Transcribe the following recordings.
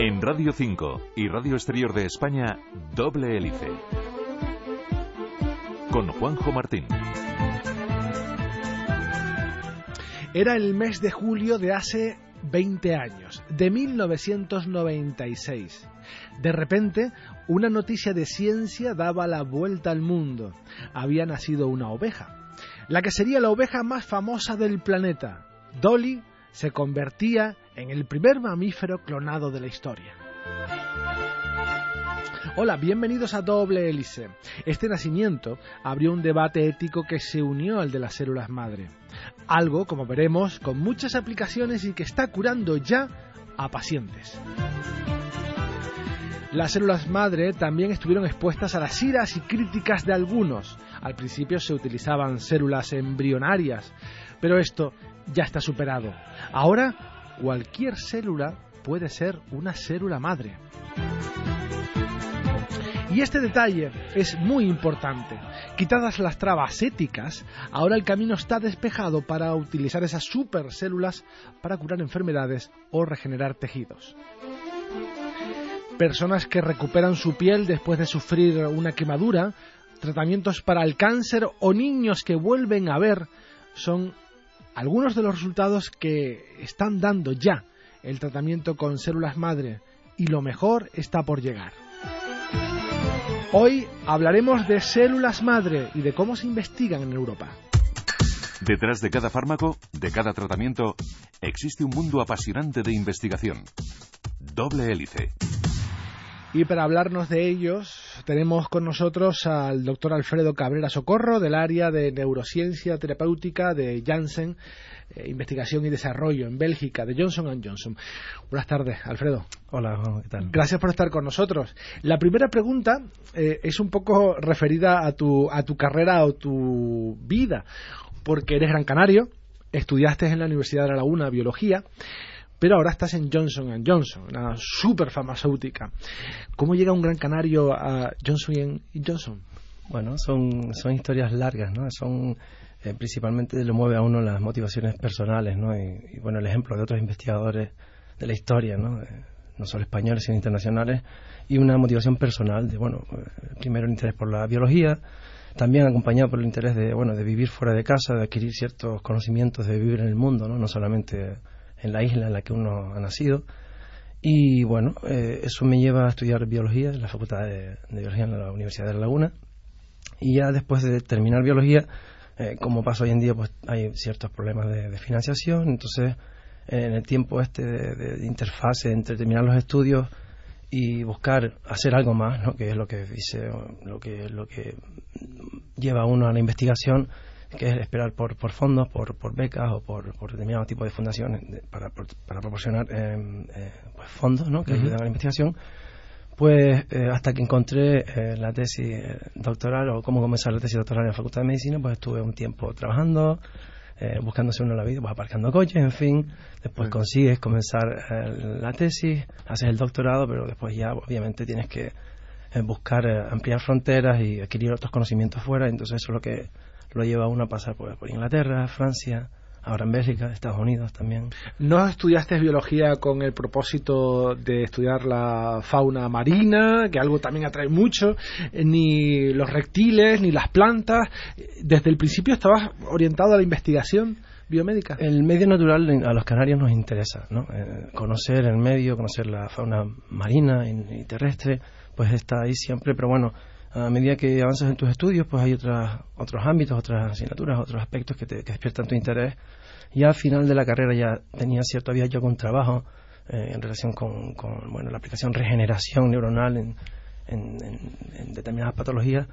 En Radio 5 y Radio Exterior de España, Doble Hélice. Con Juanjo Martín. Era el mes de julio de hace 20 años, de 1996. De repente, una noticia de ciencia daba la vuelta al mundo. Había nacido una oveja, la que sería la oveja más famosa del planeta. Dolly se convertía en el primer mamífero clonado de la historia. Hola, bienvenidos a Doble Hélice. Este nacimiento abrió un debate ético que se unió al de las células madre. Algo, como veremos, con muchas aplicaciones y que está curando ya a pacientes. Las células madre también estuvieron expuestas a las iras y críticas de algunos. Al principio se utilizaban células embrionarias, pero esto ya está superado. Ahora cualquier célula puede ser una célula madre. Y este detalle es muy importante. Quitadas las trabas éticas, ahora el camino está despejado para utilizar esas supercélulas para curar enfermedades o regenerar tejidos. Personas que recuperan su piel después de sufrir una quemadura, tratamientos para el cáncer o niños que vuelven a ver son algunos de los resultados que están dando ya el tratamiento con células madre y lo mejor está por llegar. Hoy hablaremos de células madre y de cómo se investigan en Europa. Detrás de cada fármaco, de cada tratamiento, existe un mundo apasionante de investigación. Doble hélice. Y para hablarnos de ellos, tenemos con nosotros al doctor Alfredo Cabrera Socorro, del área de neurociencia terapéutica de Janssen, eh, Investigación y Desarrollo en Bélgica, de Johnson Johnson. Buenas tardes, Alfredo. Hola, ¿qué tal? Gracias por estar con nosotros. La primera pregunta eh, es un poco referida a tu, a tu carrera o tu vida, porque eres gran canario, estudiaste en la Universidad de La Laguna biología pero ahora estás en Johnson Johnson, una super farmacéutica. ¿Cómo llega un gran canario a Johnson Johnson? Bueno, son, son historias largas, ¿no? Son eh, principalmente lo mueve a uno las motivaciones personales, ¿no? Y, bueno, el ejemplo de otros investigadores de la historia, ¿no? Eh, no solo españoles sino internacionales y una motivación personal de bueno, eh, primero el interés por la biología, también acompañado por el interés de bueno, de vivir fuera de casa, de adquirir ciertos conocimientos de vivir en el mundo, ¿no? No solamente en la isla en la que uno ha nacido. Y bueno, eh, eso me lleva a estudiar biología en la Facultad de, Biología en la Universidad de La Laguna. Y ya después de terminar biología, eh, como pasa hoy en día, pues hay ciertos problemas de, financiación. Entonces, en el tiempo este de, interfase entre terminar los estudios y buscar hacer algo más, ¿no? que es lo que dice, lo que, lo que lleva a uno a la investigación, que es esperar por, por fondos, por, por becas o por, por determinado tipo de fundaciones para, para proporcionar eh, eh, pues fondos ¿no? que ayuden a la investigación, pues eh, hasta que encontré la tesis doctoral o cómo comenzar la tesis doctoral en la Facultad de Medicina, pues estuve un tiempo trabajando, buscándose uno la vida, pues aparcando coches, en fin. Después consigues comenzar la tesis, haces el doctorado, pero después ya obviamente tienes que buscar ampliar fronteras y adquirir otros conocimientos fuera. Entonces eso es lo que lo lleva uno a pasar por, Inglaterra, Francia, ahora en Bélgica, Estados Unidos también. ¿No estudiaste biología con el propósito de estudiar la fauna marina, que algo también atrae mucho, eh, ni los reptiles, ni las plantas? ¿Desde el principio estabas orientado a la investigación? biomédica? El medio natural a los canarios nos interesa, ¿no? Eh, conocer el medio, conocer la fauna marina y, terrestre, pues está ahí siempre, pero bueno, a medida que avanzas en tus estudios, pues hay otras, otros ámbitos, otras asignaturas, otros aspectos que, te, despiertan tu interés. Y al final de la carrera ya tenía cierto, había yo con trabajo eh, en relación con, bueno, la aplicación regeneración neuronal en, en, determinadas patologías.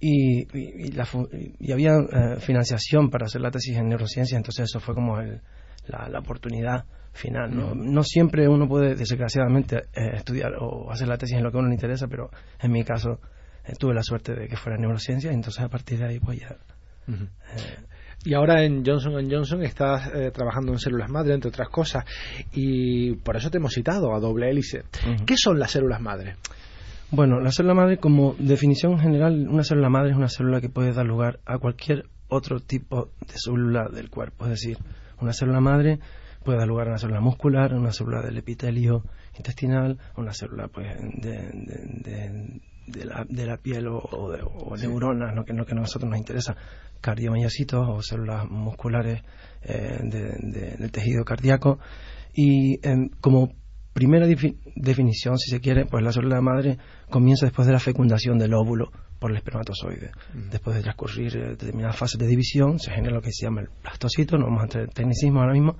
Y, y, había eh, financiación para hacer la tesis en neurociencia, entonces eso fue como el, la, oportunidad final. ¿no? no siempre uno puede, desgraciadamente, eh, estudiar o hacer la tesis en lo que a uno le interesa, pero en mi caso eh, tuve la suerte de que fuera neurociencia y entonces a partir de ahí pues ya... Y ahora en Johnson Johnson estás trabajando en células madre, entre otras cosas, y por eso te hemos citado a doble hélice. ¿Qué son las células madre? Bueno, la célula madre, como definición general, una célula madre es una célula que puede dar lugar a cualquier otro tipo de célula del cuerpo. Es decir, una célula madre puede dar lugar a una célula muscular, a una célula del epitelio intestinal, a una célula pues, de, de, la, piel o, de, neuronas, lo que, lo que a nosotros nos interesa, cardiomayocitos o células musculares eh, del tejido cardíaco. Y em, como primera definición, si se quiere, pues la célula madre comienza después de la fecundación del óvulo por el espermatozoide. Después de transcurrir eh, determinadas fases de división, se genera lo que se llama el plastocito, no vamos a entrar en tecnicismo ahora mismo,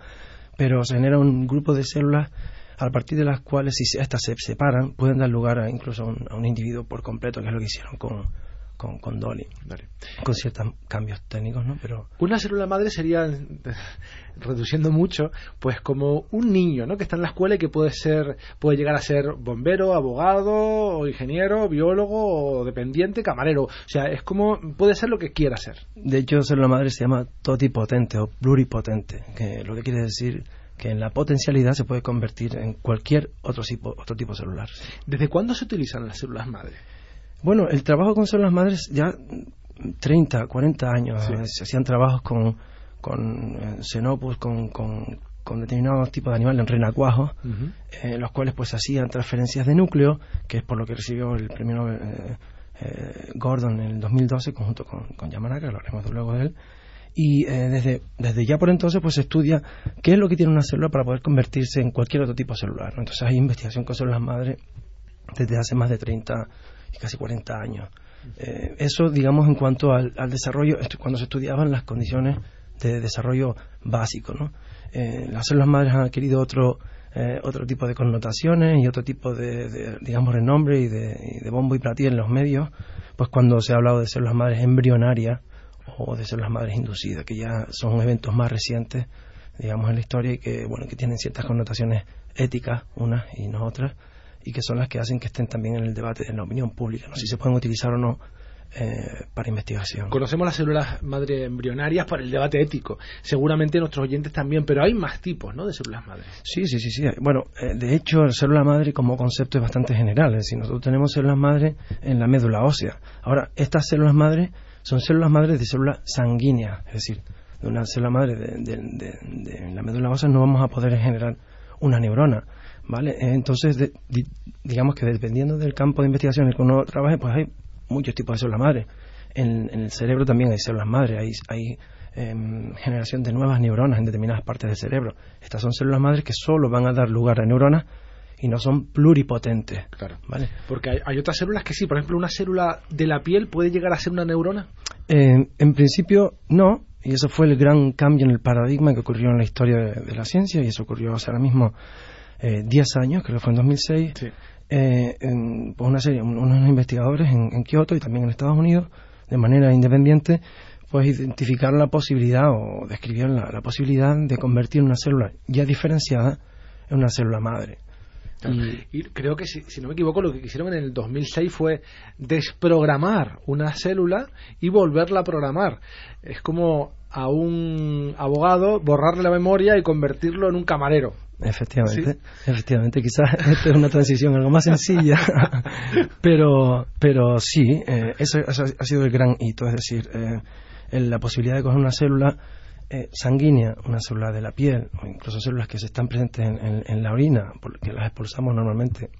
pero se genera un grupo de células a partir de las cuales, si estas se separan, pueden dar lugar a incluso a un individuo por completo, que es lo que hicieron con, con, con Dolly, con ciertos cambios técnicos, ¿no? Pero una célula madre sería reduciendo mucho, pues como un niño, ¿no? Que está en la escuela y que puede ser, puede llegar a ser bombero, abogado, o ingeniero, biólogo, o dependiente, camarero. O sea, es como puede ser lo que quiera ser. De hecho, célula madre se llama totipotente o pluripotente, que lo que quiere decir que en la potencialidad se puede convertir en cualquier otro tipo, otro tipo celular. ¿Desde cuándo se utilizan las células madre? Bueno, el trabajo con células madres ya 30, 40 años. Se hacían trabajos con, con eh, xenopus, con, con, determinados tipos de animales en renacuajos, en los cuales pues hacían transferencias de núcleo, que es por lo que recibió el premio eh, eh, Gordon en el 2012, conjunto con, con Yamanaka, hablaremos luego de él. Y desde, desde ya por entonces pues se estudia qué es lo que tiene una célula para poder convertirse en cualquier otro tipo de celular. Entonces hay investigación con células madres desde hace más de 30 y casi 40 años. Eh, eso, digamos, en cuanto al, desarrollo, cuando se estudiaban las condiciones de desarrollo básico, ¿no? Eh, las células madres han adquirido otro, eh, otro tipo de connotaciones y otro tipo de, digamos, renombre y de, bombo y platillo en los medios, pues cuando se ha hablado de células madres embrionarias o de células madres inducidas, que ya son eventos más recientes, digamos, en la historia y que, bueno, que tienen ciertas connotaciones éticas, unas y no otras, y que son las que hacen que estén también en el debate de la opinión pública, no si se pueden utilizar o no eh, para investigación. Conocemos las células madre embrionarias para el debate ético. Seguramente nuestros oyentes también, pero hay más tipos ¿no? de células madre. Sí, sí, sí. sí. Bueno, eh, de hecho, la célula madre como concepto es bastante general. Es decir, nosotros tenemos células madre en la médula ósea. Ahora, estas células madre son células madres de células sanguíneas. Es decir, de una célula madre de, de la médula ósea no vamos a poder generar una neurona ¿vale? Entonces, digamos que dependiendo del campo de investigación en el que uno trabaje, pues hay muchos tipos de células madre. En, el cerebro también hay células madre, hay, hay em, generación de nuevas neuronas en determinadas partes del cerebro. Estas son células madres que solo van a dar lugar a neuronas y no son pluripotentes. Claro. ¿vale? Porque hay, otras células que sí, por ejemplo, una célula de la piel puede llegar a ser una neurona. en principio, no, y eso fue el gran cambio en el paradigma que ocurrió en la historia de, la ciencia, y eso ocurrió ahora mismo 10 eh, años, creo que fue en 2006, eh, pues una serie, unos investigadores en, Kioto y también en Estados Unidos, de manera independiente, pues identificaron la posibilidad o describieron la, posibilidad de convertir una célula ya diferenciada en una célula madre. Y, creo que, si, si, no me equivoco, lo que hicieron en el 2006 fue desprogramar una célula y volverla a programar. Es como a un abogado borrarle la memoria y convertirlo en un camarero. Efectivamente, efectivamente, quizás esta es una transición algo más sencilla, pero, pero sí, eh, eso, ha sido el gran hito, es decir, eh, la posibilidad de coger una célula eh, sanguínea, una célula de la piel, o incluso células que se están presentes en, la orina, porque las expulsamos normalmente,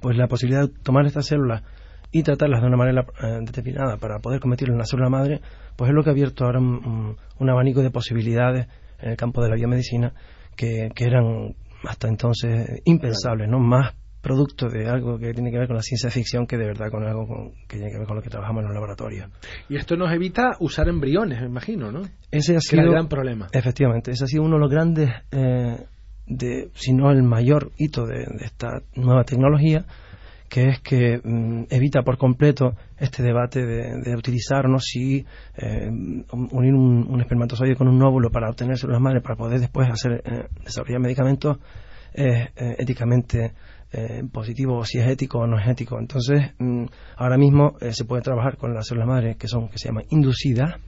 pues la posibilidad de tomar estas células y tratarlas de una manera determinada para poder convertirlas en una célula madre, pues es lo que ha abierto ahora un abanico de posibilidades en el campo de la biomedicina que, eran hasta entonces impensables, ¿no? Más producto de algo que tiene que ver con la ciencia ficción que de verdad con algo que tiene que ver con lo que trabajamos en los laboratorios. Y esto nos evita usar embriones, me imagino, ¿no? Ese ha sido el gran problema. Efectivamente, ese ha sido uno de los grandes, eh, de, si no el mayor hito de, esta nueva tecnología, que es que mm, evita por completo este debate de, utilizar no si eh, unir un, espermatozoide con un óvulo para obtener células madres para poder después hacer eh, desarrollar medicamentos es eh, positivo o si es ético o no es ético. Entonces, mm, ahora mismo se puede trabajar con las células madres que son que se llaman inducidas,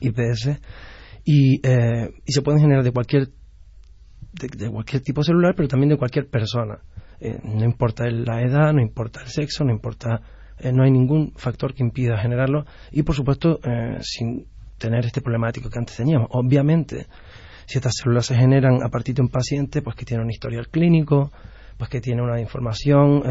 IPS, y, y se pueden generar de cualquier de, cualquier tipo celular, pero también de cualquier persona. Eh, no importa la edad, no importa el sexo, no importa, eh, no hay ningún factor que impida generarlo y por supuesto eh, sin tener este problemático que antes teníamos. Obviamente, si estas células se generan a partir de un paciente, pues que tiene un historial clínico, pues que tiene una información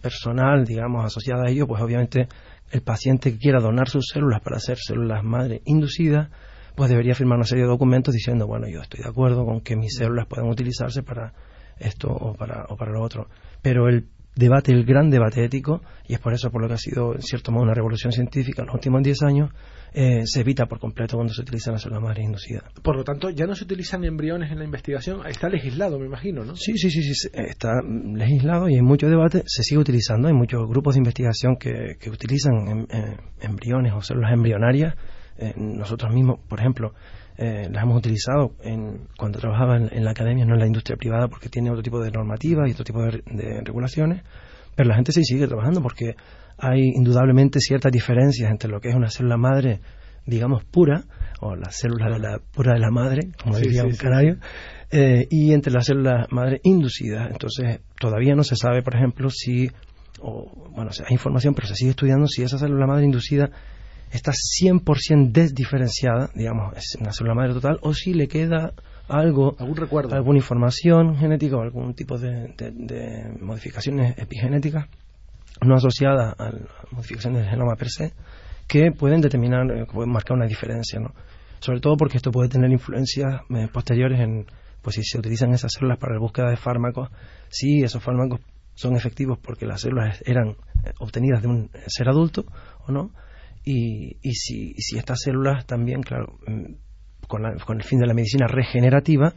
personal, digamos, asociada a ello, pues obviamente el paciente que quiera donar sus células para hacer células madre inducidas, pues debería firmar una serie de documentos diciendo, bueno, yo estoy de acuerdo con que mis células puedan utilizarse para esto o para, o para lo otro. Pero el debate, el gran debate ético, y es por eso por lo que ha sido, en cierto modo, una revolución científica en los últimos 10 años, eh, se evita por completo cuando se utilizan las células madres inducidas. Por lo tanto, ya no se utilizan embriones en la investigación, está legislado, me imagino, ¿no? Sí, sí, sí, sí está legislado y hay mucho debate, se sigue utilizando, hay muchos grupos de investigación que, que utilizan em, eh, embriones o células embrionarias. Eh, nosotros mismos, por ejemplo, eh, las hemos utilizado en, cuando trabajaba en, la academia, no en la industria privada, porque tiene otro tipo de normativas y otro tipo de, regulaciones, pero la gente sí sigue trabajando porque hay indudablemente ciertas diferencias entre lo que es una célula madre, digamos, pura, o la célula de la, pura de la madre, como diría un canario, eh, y entre las células madre inducidas. Entonces, todavía no se sabe, por ejemplo, si, o, bueno, hay información, pero se sigue estudiando si esa célula madre inducida está 100% desdiferenciada, digamos, es una célula madre total, o si le queda algo, algún recuerdo, alguna información genética o algún tipo de, modificaciones epigenéticas no asociadas a modificaciones del genoma per se, que pueden determinar, eh, pueden marcar una diferencia, ¿no? Sobre todo porque esto puede tener influencias eh, posteriores en, pues si se utilizan esas células para la búsqueda de fármacos, si esos fármacos son efectivos porque las células eran eh, obtenidas de un ser adulto o no, y, y, si, si estas células también, claro, mm, con, con, el fin de la medicina regenerativa,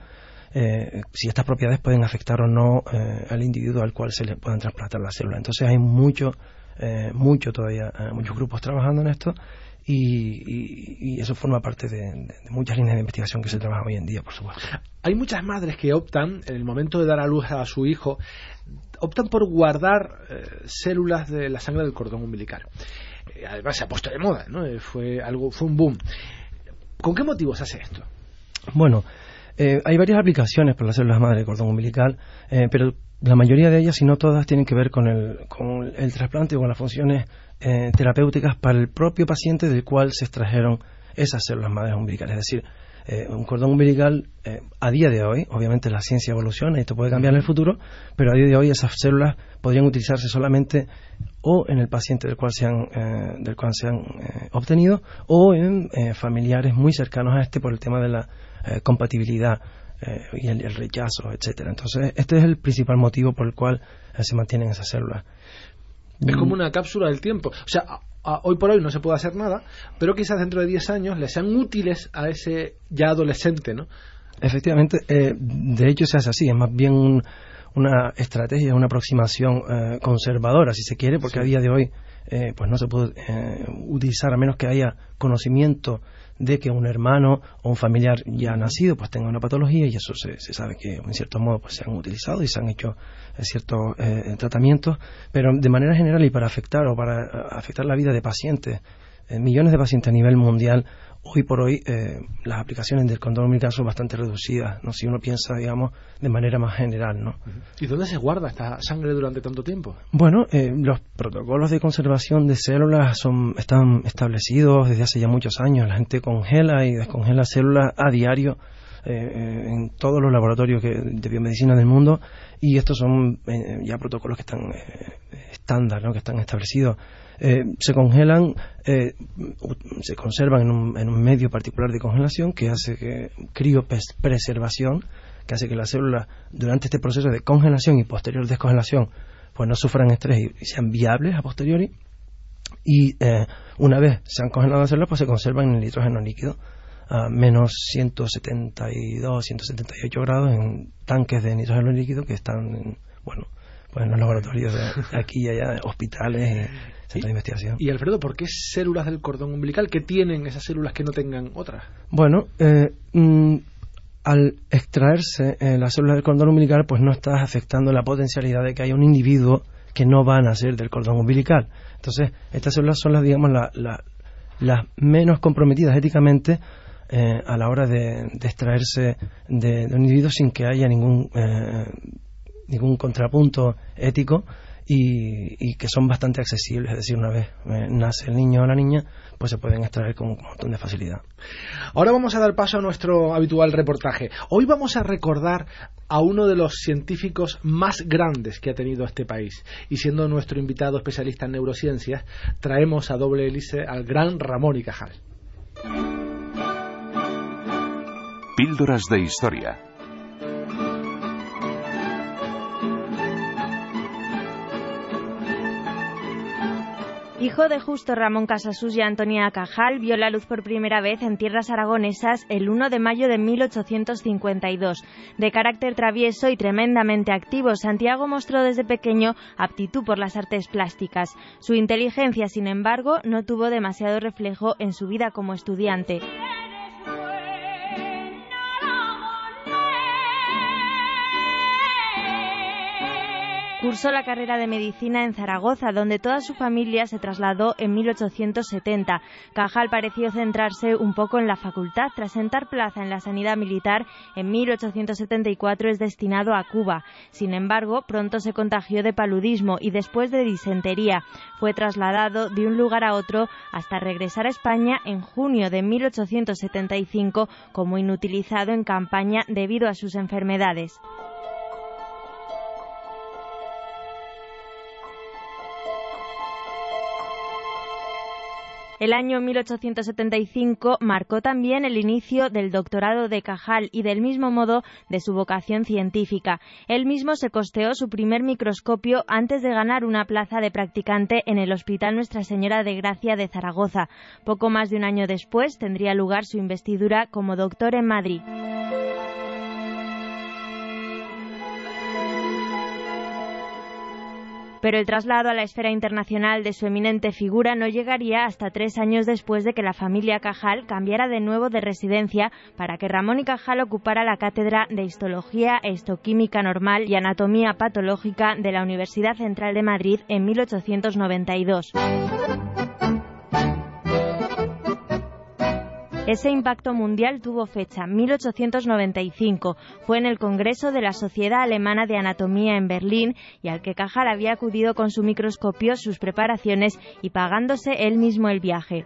eh, si estas propiedades pueden afectar o no eh, al individuo al cual se le puedan trasplantar las células. Entonces hay mucho, eh, mucho todavía, muchos grupos trabajando en esto y, y, eso forma parte de, de, muchas líneas de investigación que se trabajan hoy en día, por supuesto. Hay muchas madres que optan, en el momento de dar a luz a su hijo, optan por guardar células de la sangre del cordón umbilical. Eh, además se ha puesto de moda, ¿no? Eh, fue algo, fue un boom. ¿Con qué motivos hace esto? Bueno, eh, hay varias aplicaciones para las células madre de cordón umbilical, pero la mayoría de ellas, si no todas, tienen que ver con el, con el trasplante o con las funciones terapéuticas para el propio paciente del cual se extrajeron esas células madres umbilicales. Es decir, eh, un cordón umbilical eh, a día de hoy, obviamente la ciencia evoluciona y esto puede cambiar en el futuro, pero a día de hoy esas células podrían utilizarse solamente o en el paciente del cual se han, eh, del cual se han obtenido o en familiares muy cercanos a este por el tema de la compatibilidad y el, el, rechazo, etcétera. Entonces, este es el principal motivo por el cual se mantienen esas células. Es como una cápsula del tiempo. O sea, hoy por hoy no se puede hacer nada, pero quizás dentro de 10 años le sean útiles a ese ya adolescente, ¿no? Efectivamente, eh, de hecho se hace así, es más bien una estrategia, una aproximación eh, conservadora, si se quiere, porque a día de hoy eh, pues no se puede utilizar a menos que haya conocimiento de que un hermano o un familiar ya nacido pues tenga una patología y eso se, sabe que en cierto modo pues se han utilizado y se han hecho eh, ciertos eh, tratamientos. Pero de manera general y para afectar o para eh, afectar la vida de pacientes millones de pacientes a nivel mundial hoy por hoy eh, las aplicaciones del condón umbilical son bastante reducidas, ¿no? Si uno piensa, digamos, de manera más general, ¿no? ¿Y dónde se guarda esta sangre durante tanto tiempo? Bueno, eh, los protocolos de conservación de células son están establecidos desde hace ya muchos años. La gente congela y descongela células a diario eh, en todos los laboratorios de biomedicina del mundo y estos son ya protocolos que están estándar, ¿no? que están establecidos eh, se congelan, eh, se conservan en un, en un, medio particular de congelación que hace que criopreservación, que hace que las células durante este proceso de congelación y posterior descongelación pues no sufran estrés y, sean viables a posteriori. Y eh, una vez se han congelado las células, pues se conservan en el nitrógeno líquido a menos 172, 178 grados en tanques de nitrógeno líquido que están, bueno, pues en los laboratorios de aquí y allá, hospitales y centros de investigación. Y Alfredo, ¿por qué células del cordón umbilical? ¿Qué tienen esas células que no tengan otras? Bueno, eh, mm, al extraerse eh, las células del cordón umbilical, pues no estás afectando la potencialidad de que haya un individuo que no va a nacer del cordón umbilical. Entonces, estas células son las, digamos, las menos comprometidas éticamente eh, a la hora de, extraerse de, un individuo sin que haya ningún, eh, ningún contrapunto ético y, que son bastante accesibles. Es decir, una vez eh, nace el niño o la niña, pues se pueden extraer con un montón de facilidad. Ahora vamos a dar paso a nuestro habitual reportaje. Hoy vamos a recordar a uno de los científicos más grandes que ha tenido este país. Y siendo nuestro invitado especialista en neurociencias, traemos a doble hélice al gran Ramón y Cajal. Píldoras de Historia Hijo de Justo Ramón Casasus y Antonia Cajal, vio la luz por primera vez en tierras aragonesas el 1 de mayo de 1852. De carácter travieso y tremendamente activo, Santiago mostró desde pequeño aptitud por las artes plásticas. Su inteligencia, sin embargo, no tuvo demasiado reflejo en su vida como estudiante. Cursó la carrera de medicina en Zaragoza, donde toda su familia se trasladó en 1870. Cajal pareció centrarse un poco en la facultad. Tras sentar plaza en la sanidad militar, en 1874 es destinado a Cuba. Sin embargo, pronto se contagió de paludismo y después de disentería. Fue trasladado de un lugar a otro hasta regresar a España en junio de 1875 como inutilizado en campaña debido a sus enfermedades. El año 1875 marcó también el inicio del doctorado de Cajal y del mismo modo de su vocación científica. Él mismo se costeó su primer microscopio antes de ganar una plaza de practicante en el Hospital Nuestra Señora de Gracia de Zaragoza. Poco más de un año después tendría lugar su investidura como doctor en Madrid. Pero el traslado a la esfera internacional de su eminente figura no llegaría hasta tres años después de que la familia Cajal cambiara de nuevo de residencia para que Ramón y Cajal ocupara la cátedra de Histología e Histoquímica Normal y Anatomía Patológica de la Universidad Central de Madrid en 1892. Ese impacto mundial tuvo fecha 1895. Fue en el Congreso de la Sociedad Alemana de Anatomía en Berlín y al que Cajal había acudido con su microscopio, sus preparaciones y pagándose él mismo el viaje.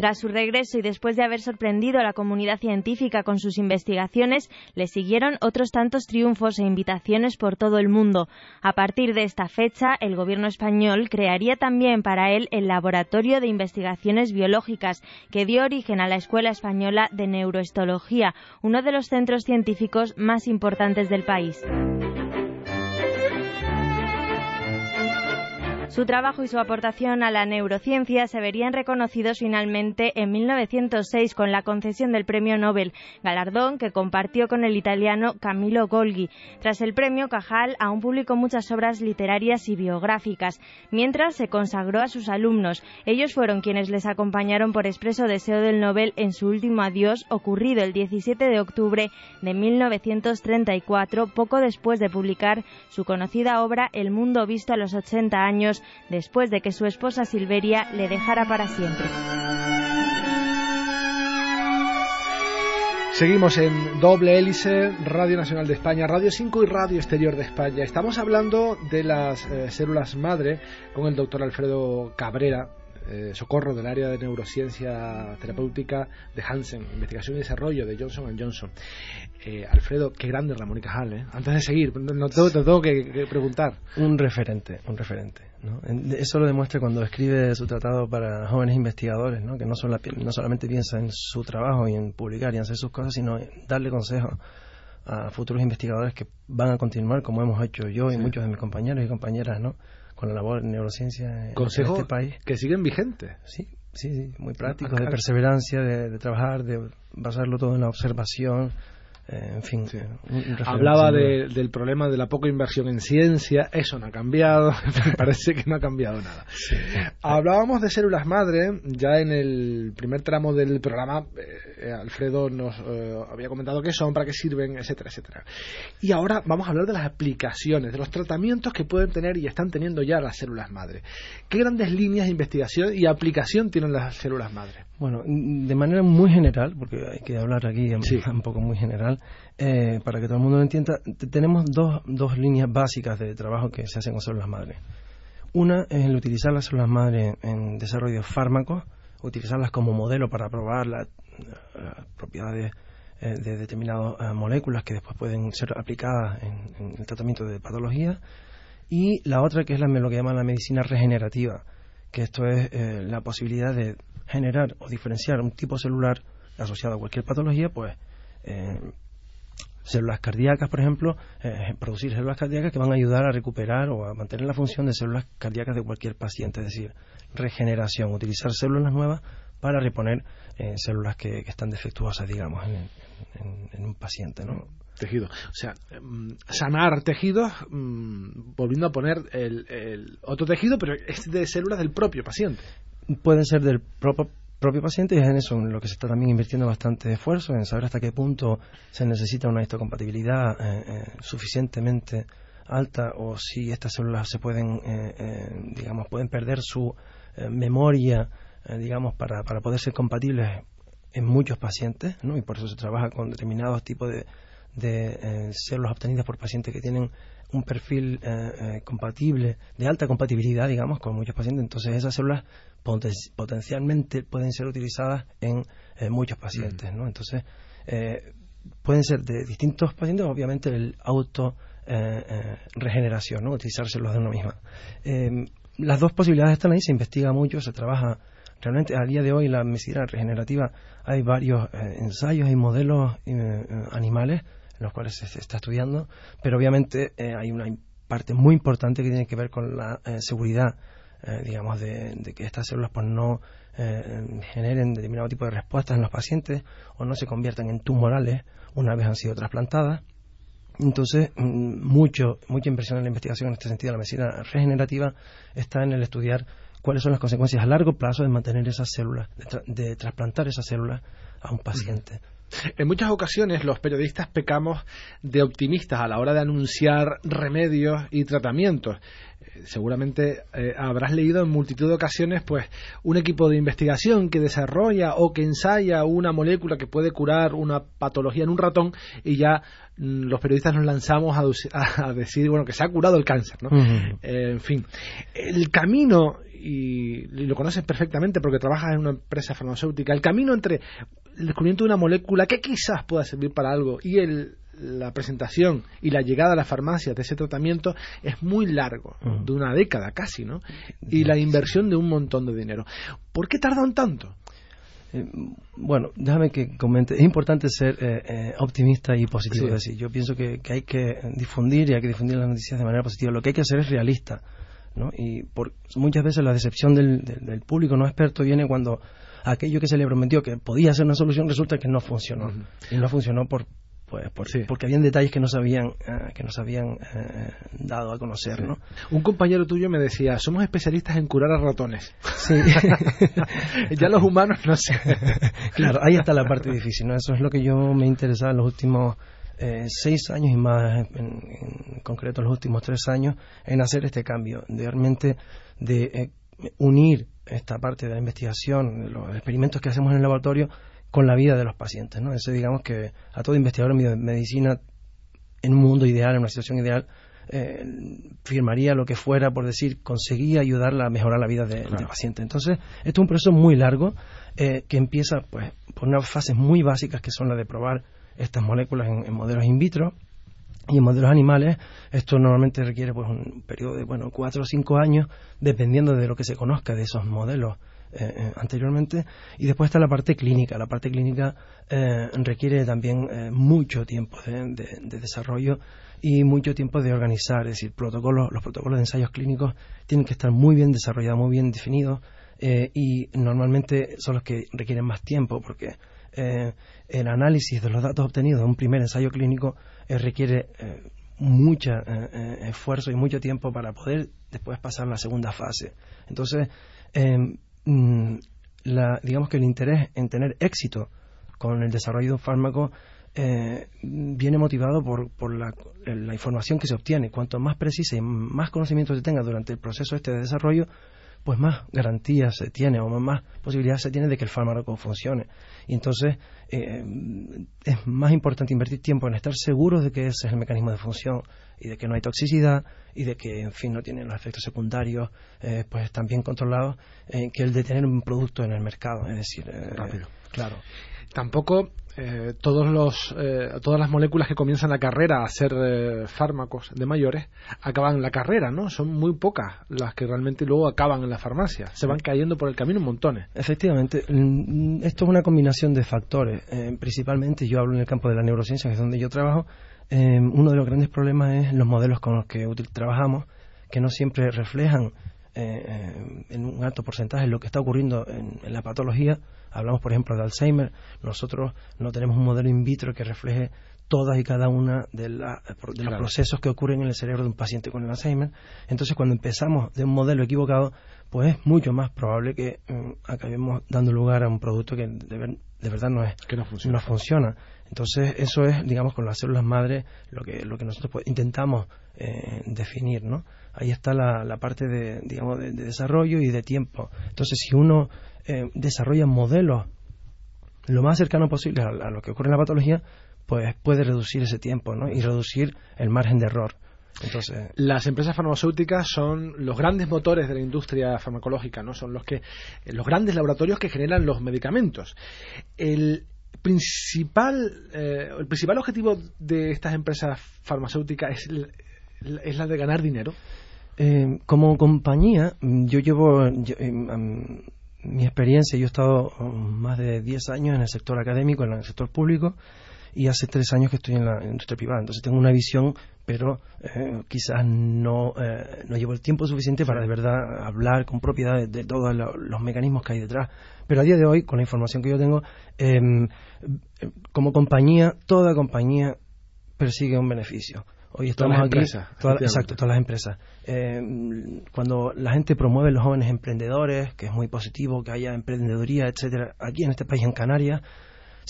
Tras su regreso y después de haber sorprendido a la comunidad científica con sus investigaciones, le siguieron otros tantos triunfos e invitaciones por todo el mundo. A partir de esta fecha, el gobierno español crearía también para él el Laboratorio de Investigaciones Biológicas, que dio origen a la Escuela Española de Neuroestología, uno de los centros científicos más importantes del país. Su trabajo y su aportación a la neurociencia se verían reconocidos finalmente en 1906 con la concesión del Premio Nobel, galardón que compartió con el italiano Camillo Golgi. Tras el premio, Cajal aún publicó muchas obras literarias y biográficas, mientras se consagró a sus alumnos. Ellos fueron quienes les acompañaron por expreso deseo del Nobel en su último adiós ocurrido el 17 de octubre de 1934, poco después de publicar su conocida obra El mundo visto a los 80 años después de que su esposa Silveria le dejara para siempre. Seguimos en Doble Hélice, Radio Nacional de España, Radio 5 y Radio Exterior de España. Estamos hablando de las eh, células madre con el doctor Alfredo Cabrera, eh, socorro del área de neurociencia terapéutica de Hansen, investigación y desarrollo de Johnson Johnson. Eh, Alfredo, qué grande Ramón y Cajal, ¿eh? Antes de seguir, no te, tengo que, preguntar. Un referente, un referente. Eso lo demuestra cuando escribe su tratado para jóvenes investigadores, ¿no? que no, no solamente piensa en su trabajo y en publicar y en hacer sus cosas, sino en darle consejos a futuros investigadores que van a continuar como hemos hecho yo y muchos de mis compañeros y compañeras, ¿no? Con la labor de neurociencia en este país. que siguen vigentes. Sí, sí, muy prácticos, de perseverancia, de, de trabajar, de basarlo todo en la observación, en fin. Hablaba del problema de la poca inversión en ciencia, eso no ha cambiado, parece que no ha cambiado nada. Hablábamos de células madre, ya en el primer tramo del programa, eh, Alfredo nos eh, había comentado qué son, para qué sirven, etcétera, etcétera. Y ahora vamos a hablar de las aplicaciones, de los tratamientos que pueden tener y están teniendo ya las células madre. ¿Qué grandes líneas de investigación y aplicación tienen las células madre? Bueno, de manera muy general, porque hay que hablar aquí un poco muy general, eh, para que todo el mundo lo entienda, tenemos dos, dos líneas básicas de trabajo que se hacen con células madre. Una es el utilizar las células madre en desarrollo de fármacos, utilizarlas como modelo para probar las propiedades eh, de determinadas eh, moléculas que después pueden ser aplicadas en, el tratamiento de patología. Y la otra que es la, lo que llaman la medicina regenerativa, que esto es la posibilidad de generar o diferenciar un tipo celular asociado a cualquier patología, pues eh, células cardíacas, por ejemplo, eh, producir células cardíacas que van a ayudar a recuperar o a mantener la función de células cardíacas de cualquier paciente, es decir, regeneración, utilizar células nuevas para reponer eh, células que, están defectuosas, digamos, en, un paciente, ¿no? Tejido. O sea, mm, sanar tejidos mm, volviendo a poner el, otro tejido, pero es de células del propio paciente pueden ser del propio, propio paciente y es en eso en lo que se está también invirtiendo bastante esfuerzo, en saber hasta qué punto se necesita una histocompatibilidad eh, eh, suficientemente alta o si estas células se pueden, eh, digamos, pueden perder su memoria, digamos, para, para poder ser compatibles en muchos pacientes, ¿no? Y por eso se trabaja con determinados tipos de, de células obtenidas por pacientes que tienen un perfil eh, eh, compatible, de alta compatibilidad, digamos, con muchos pacientes, entonces esas células potencialmente pueden ser utilizadas en muchos pacientes, ¿no? Entonces, eh, pueden ser de distintos pacientes, obviamente el auto regeneración, ¿no? Utilizar células de una misma. las dos posibilidades están ahí, se investiga mucho, se trabaja realmente a día de hoy la medicina regenerativa hay varios ensayos y modelos animales los cuales se está estudiando, pero obviamente eh, hay una parte muy importante que tiene que ver con la eh, seguridad, eh, digamos, de, que estas células pues no generen determinado tipo de respuestas en los pacientes o no se conviertan en tumorales una vez han sido trasplantadas. Entonces, mm, mucho, mucha inversión en la investigación en este sentido, la medicina regenerativa, está en el estudiar cuáles son las consecuencias a largo plazo de mantener esas células, de, trasplantar esas células a un paciente. En muchas ocasiones los periodistas pecamos de optimistas a la hora de anunciar remedios y tratamientos. Seguramente eh, habrás leído en multitud de ocasiones pues un equipo de investigación que desarrolla o que ensaya una molécula que puede curar una patología en un ratón y ya mm, los periodistas nos lanzamos a, decir bueno que se ha curado el cáncer ¿no? Eh, en fin el camino y, lo conoces perfectamente porque trabajas en una empresa farmacéutica, el camino entre el descubrimiento de una molécula que quizás pueda servir para algo y el, la presentación y la llegada a la farmacia de ese tratamiento es muy largo, de una década casi, ¿no? Y la inversión de un montón de dinero. ¿Por qué tardan tanto? Eh, bueno, déjame que comente. Es importante ser eh, eh, optimista y positivo. decir, yo pienso que, hay que difundir y hay que difundir las noticias de manera positiva. Lo que hay que hacer es realista. ¿no? Y por, muchas veces la decepción del, público no experto viene cuando aquello que se le prometió que podía ser una solución resulta que no funcionó. Y no funcionó por, pues por, porque habían detalles que no se habían, eh, que nos habían eh, dado a conocer, ¿no? Un compañero tuyo me decía, somos especialistas en curar a ratones. Sí. ya los humanos no sé. claro, ahí está la parte difícil, ¿no? Eso es lo que yo me interesaba en los últimos eh, seis años y más, en, concreto los últimos tres años, en hacer este cambio, de realmente de eh, unir esta parte de la investigación, los experimentos que hacemos en el laboratorio, con la vida de los pacientes. ¿no? Eso digamos que a todo investigador en medicina, en un mundo ideal, en una situación ideal, eh, firmaría lo que fuera por decir, conseguía ayudarla a mejorar la vida del paciente. Entonces, esto es un proceso muy largo que empieza pues, por unas fases muy básicas que son las de probar estas moléculas en, modelos in vitro y en modelos animales esto normalmente requiere pues un periodo de bueno cuatro o cinco años dependiendo de lo que se conozca de esos modelos eh, eh, anteriormente. Y después está la parte clínica. La parte clínica eh, requiere también mucho tiempo de, desarrollo y mucho tiempo de organizar. Es decir protocolos los protocolos de ensayos clínicos tienen que estar muy bien desarrollados muy bien definidos eh, y normalmente son los que requieren más tiempo porque eh, el análisis de los datos obtenidos de un primer ensayo clínico eh, requiere mucho esfuerzo y mucho tiempo para poder después pasar a la segunda fase. Entonces, mm, digamos que el interés en tener éxito con el desarrollo de un fármaco viene motivado por, por la, la, información que se obtiene. Cuanto más precisa y más conocimiento se tenga durante el proceso este de desarrollo, pues más garantías se tiene o más posibilidades se tiene de que el fármaco funcione. Y entonces eh, es más importante invertir tiempo en estar seguros de que ese es el mecanismo de función y de que no hay toxicidad y de que, en fin, no tienen los efectos secundarios, eh, pues están bien controlados, eh, que el de tener un producto en el mercado. Es decir, rápido. Claro. Tampoco eh, todos los, eh, todas las moléculas que comienzan la carrera a ser eh, fármacos de mayores acaban la carrera, ¿no? Son muy pocas las que realmente luego acaban en la farmacia. Se van cayendo por el camino montones. Efectivamente. Mm, esto es una combinación de factores. principalmente, yo hablo en el campo de la neurociencia, que es donde yo trabajo. Uno de los grandes problemas es los modelos con los que trabajamos, que no siempre reflejan en un alto porcentaje lo que está ocurriendo en la patología Hablamos, por ejemplo, de Alzheimer. Nosotros no tenemos un modelo in vitro que refleje todas y cada una de, los procesos que ocurren en el cerebro de un paciente con el Alzheimer. Entonces, cuando empezamos de un modelo equivocado, pues es mucho más probable que mm, acabemos dando lugar a un producto que de, verdad no es que no funciona. funciona. Entonces, eso es, digamos, con las células madre lo que, lo que nosotros pues, intentamos eh, definir, ¿no? Ahí está la, parte de, digamos, de, desarrollo y de tiempo. Entonces, si uno eh, desarrolla modelos lo más cercano posible a, lo que ocurre en la patología, pues puede reducir ese tiempo ¿no? y reducir el margen de error. Entonces, las empresas farmacéuticas son los grandes motores de la industria farmacológica, ¿no? Son los que los grandes laboratorios que generan los medicamentos. El principal eh, el principal objetivo de estas empresas farmacéuticas es, es la de ganar dinero. Eh, como compañía, yo llevo mi experiencia, yo he estado más de 10 años en el sector académico, en el sector público, y hace 3 años que estoy en la industria privada. Entonces tengo una visión, pero eh, quizás no, eh, no llevo el tiempo suficiente para de verdad hablar con propiedad de, todos los mecanismos que hay detrás. Pero a día de hoy, con la información que yo tengo, em, como compañía, toda compañía persigue un beneficio. Hoy estamos todas aquí, empresas, exacto, todas las empresas. Eh, cuando la gente promueve los jóvenes emprendedores, que es muy positivo, que haya emprendeduría, etcétera, aquí en este país, en Canarias,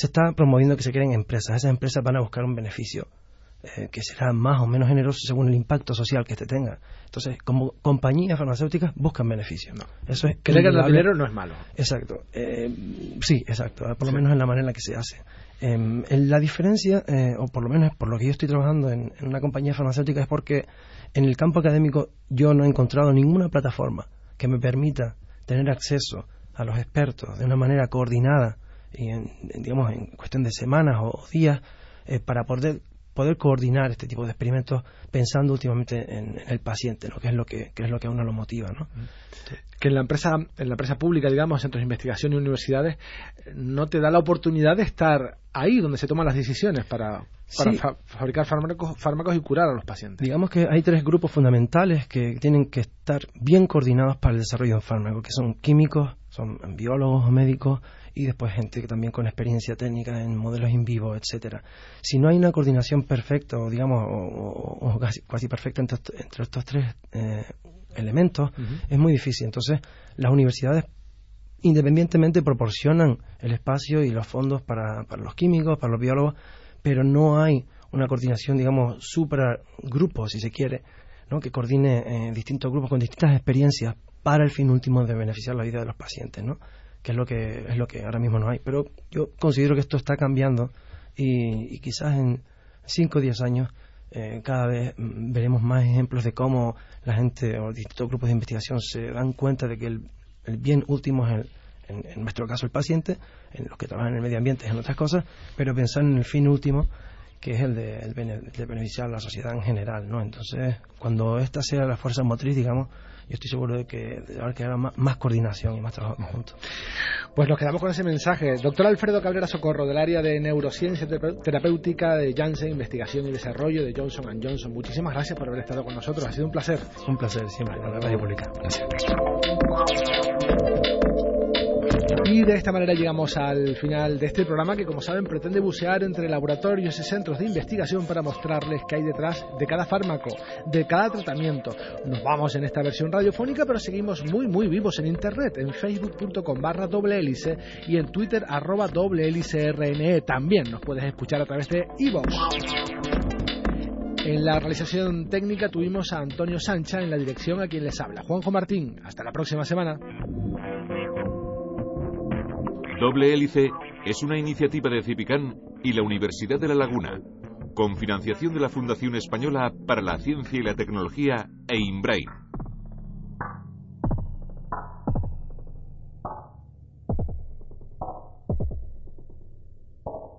se está promoviendo que se creen empresas. Esas empresas van a buscar un beneficio eh, que será más o menos generoso según el impacto social que este tenga. Entonces, como compañías farmacéuticas buscan beneficios. No. Eso es que le dinero no es malo. Exacto. Eh, sí, exacto. Por lo menos en la manera en la que se hace. Em, la diferencia, eh, o por lo menos por lo que yo estoy trabajando en, una compañía farmacéutica, es porque en el campo académico yo no he encontrado ninguna plataforma que me permita tener acceso a los expertos de una manera coordinada y en, digamos en cuestión de semanas o días eh, para poder poder coordinar este tipo de experimentos pensando últimamente en, el paciente, ¿no? que es lo que, es lo que a uno lo motiva, ¿no? Que en la empresa, en la empresa pública, digamos, centros de investigación y universidades, no te da la oportunidad de estar ahí donde se toman las decisiones para, fabricar fármacos, fármacos y curar a los pacientes. Digamos que hay tres grupos fundamentales que tienen que estar bien coordinados para el desarrollo de un fármaco, que son químicos, son biólogos o médicos, y después gente que también con experiencia técnica en modelos in vivo, etcétera. Si no hay una coordinación perfecta o digamos o, casi, perfecta entre, estos tres eh, elementos, es muy difícil. Entonces, las universidades independientemente proporcionan el espacio y los fondos para, para los químicos, para los biólogos, pero no hay una coordinación, digamos, super grupo, si se quiere, ¿no? que coordine eh, distintos grupos con distintas experiencias para el fin último de beneficiar la vida de los pacientes, ¿no? Que es lo que es lo que ahora mismo no hay. Pero yo considero que esto está cambiando y, quizás en 5 o 10 años eh, cada vez veremos más ejemplos de cómo la gente o distintos grupos de investigación se dan cuenta de que el, bien último es el, en, nuestro caso el paciente, en los que trabajan en el medio ambiente es en otras cosas, pero pensar en el fin último que es el de, el de beneficiar a la sociedad en general, ¿no? Entonces, cuando esta sea la fuerza motriz, digamos, yo estoy seguro de que habrá que haber más, coordinación y más trabajo conjunto. Pues nos quedamos con ese mensaje. Doctor Alfredo Cabrera Socorro, del área de neurociencia terapéutica de Janssen, investigación y desarrollo de Johnson Johnson. Muchísimas gracias por haber estado con nosotros. Ha sido un placer. Un placer siempre, la Radio Pública. Gracias. Y de esta manera llegamos al final de este programa que, como saben, pretende bucear entre laboratorios y centros de investigación para mostrarles qué hay detrás de cada fármaco, de cada tratamiento. Nos vamos en esta versión radiofónica, pero seguimos muy, muy vivos en Internet, en facebook.com barra doble hélice y en Twitter arroba doble hélice RNE. También nos puedes escuchar a través de iVoox. En la realización técnica tuvimos a Antonio Sancha, en la dirección a quien les habla. Juanjo Martín, hasta la próxima semana. Doble Hélice es una iniciativa de Cipicán y la Universidad de La Laguna, con financiación de la Fundación Española para la Ciencia y la Tecnología e.